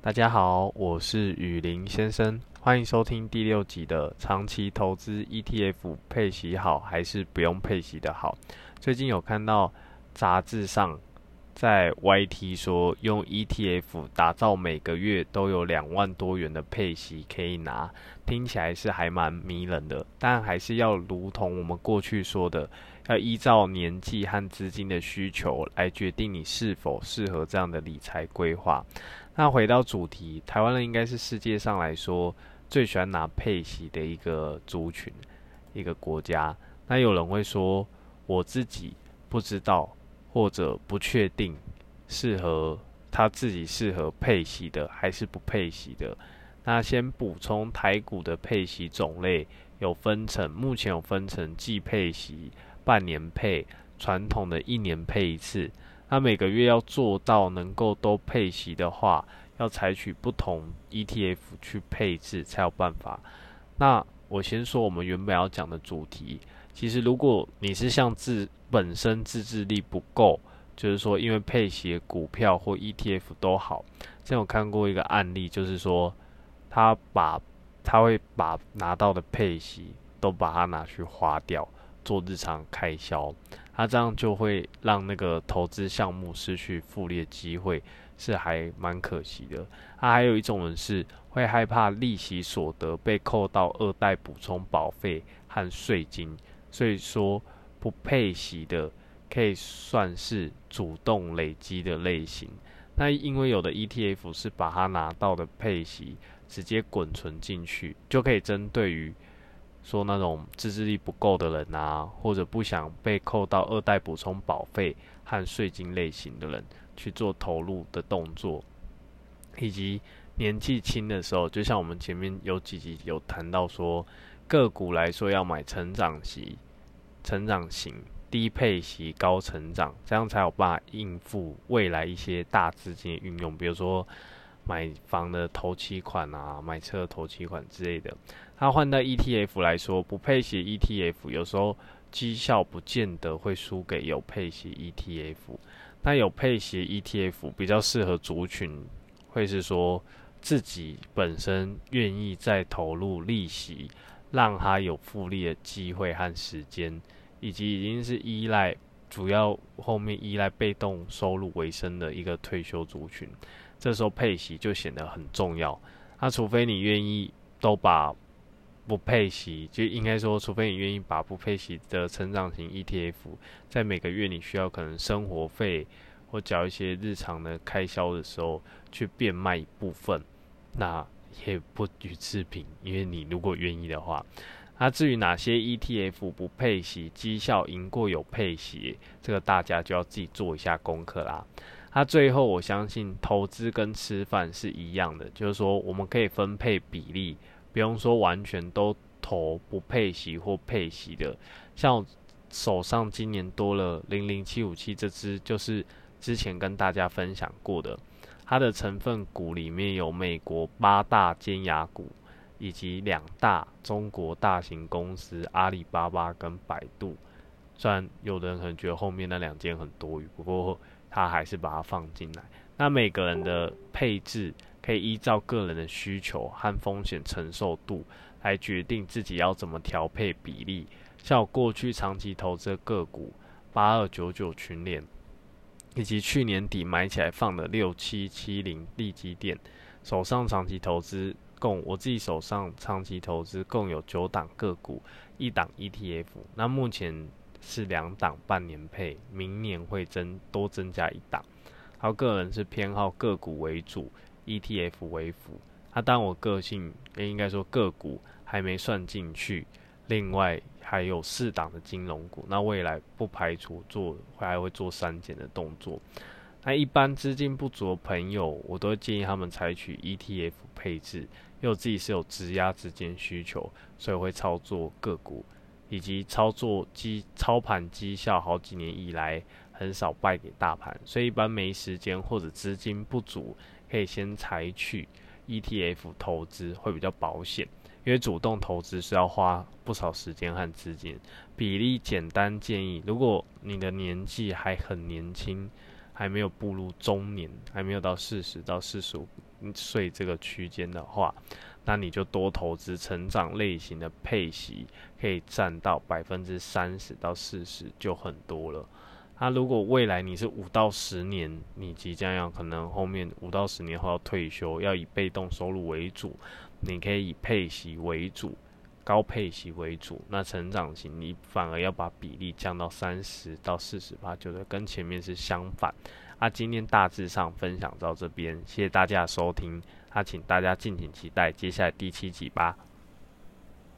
大家好，我是雨林先生，欢迎收听第六集的长期投资 ETF 配息好还是不用配息的好。最近有看到杂志上在 YT 说，用 ETF 打造每个月都有两万多元的配息可以拿，听起来是还蛮迷人的，但还是要如同我们过去说的，要依照年纪和资金的需求来决定你是否适合这样的理财规划。那回到主题，台湾人应该是世界上来说最喜欢拿配息的一个族群，一个国家。那有人会说，我自己不知道或者不确定适合他自己适合配息的还是不配息的。那先补充台股的配息种类有分成，目前有分成季配息、半年配、传统的一年配一次。那每个月要做到能够都配息的话，要采取不同 ETF 去配置才有办法。那我先说我们原本要讲的主题，其实如果你是像自本身自制力不够，就是说因为配息股票或 ETF 都好，之前有看过一个案例，就是说他把他会把拿到的配息都把它拿去花掉，做日常开销。他这样就会让那个投资项目失去复利的机会，是还蛮可惜的。他还有一种人是会害怕利息所得被扣到二代补充保费和税金，所以说不配息的可以算是主动累积的类型。那因为有的 ETF 是把它拿到的配息直接滚存进去，就可以针对于。说那种自制力不够的人啊，或者不想被扣到二代补充保费和税金类型的人去做投入的动作，以及年纪轻的时候，就像我们前面有几集有谈到说，个股来说要买成长型、成长型、低配型、高成长，这样才有办法应付未来一些大资金的运用，比如说。买房的头期款啊，买车的头期款之类的，它换到 ETF 来说，不配息 ETF 有时候绩效不见得会输给有配息 ETF。那有配息 ETF 比较适合族群，会是说自己本身愿意再投入利息，让它有复利的机会和时间，以及已经是依赖主要后面依赖被动收入为生的一个退休族群。这时候配息就显得很重要。那除非你愿意都把不配息，就应该说，除非你愿意把不配息的成长型 ETF，在每个月你需要可能生活费或缴一些日常的开销的时候，去变卖一部分，那也不予置评。因为你如果愿意的话，那至于哪些 ETF 不配息，绩效赢过有配息，这个大家就要自己做一下功课啦。那最后，我相信投资跟吃饭是一样的，就是说我们可以分配比例，不用说完全都投不配息或配息的。像手上今年多了零零七五七这只，就是之前跟大家分享过的，它的成分股里面有美国八大尖牙股，以及两大中国大型公司阿里巴巴跟百度。虽然有的人可能觉得后面那两件很多余，不过。他还是把它放进来。那每个人的配置可以依照个人的需求和风险承受度来决定自己要怎么调配比例。像我过去长期投资的个股八二九九群联，以及去年底买起来放的六七七零利基电，手上长期投资共我自己手上长期投资共有九档个股，一档 ETF。那目前。是两档半年配，明年会增多增加一档。然后个人是偏好个股为主，ETF 为辅。那当我个性应该说个股还没算进去，另外还有四档的金融股。那未来不排除做还会做删减的动作。那一般资金不足的朋友，我都建议他们采取 ETF 配置，因为我自己是有质押资金需求，所以会操作个股。以及操作绩操盘绩效好几年以来很少败给大盘，所以一般没时间或者资金不足，可以先采取 ETF 投资会比较保险。因为主动投资是要花不少时间和资金。比例简单建议，如果你的年纪还很年轻，还没有步入中年，还没有到四十到四十五岁这个区间的话，那你就多投资成长类型的配息，可以占到百分之三十到四十就很多了。那如果未来你是五到十年，你即将要可能后面五到十年后要退休，要以被动收入为主，你可以以配息为主，高配息为主。那成长型你反而要把比例降到三十到四十八，就是跟前面是相反。啊，今天大致上分享到这边，谢谢大家收听。那请大家敬请期待接下来第七集吧。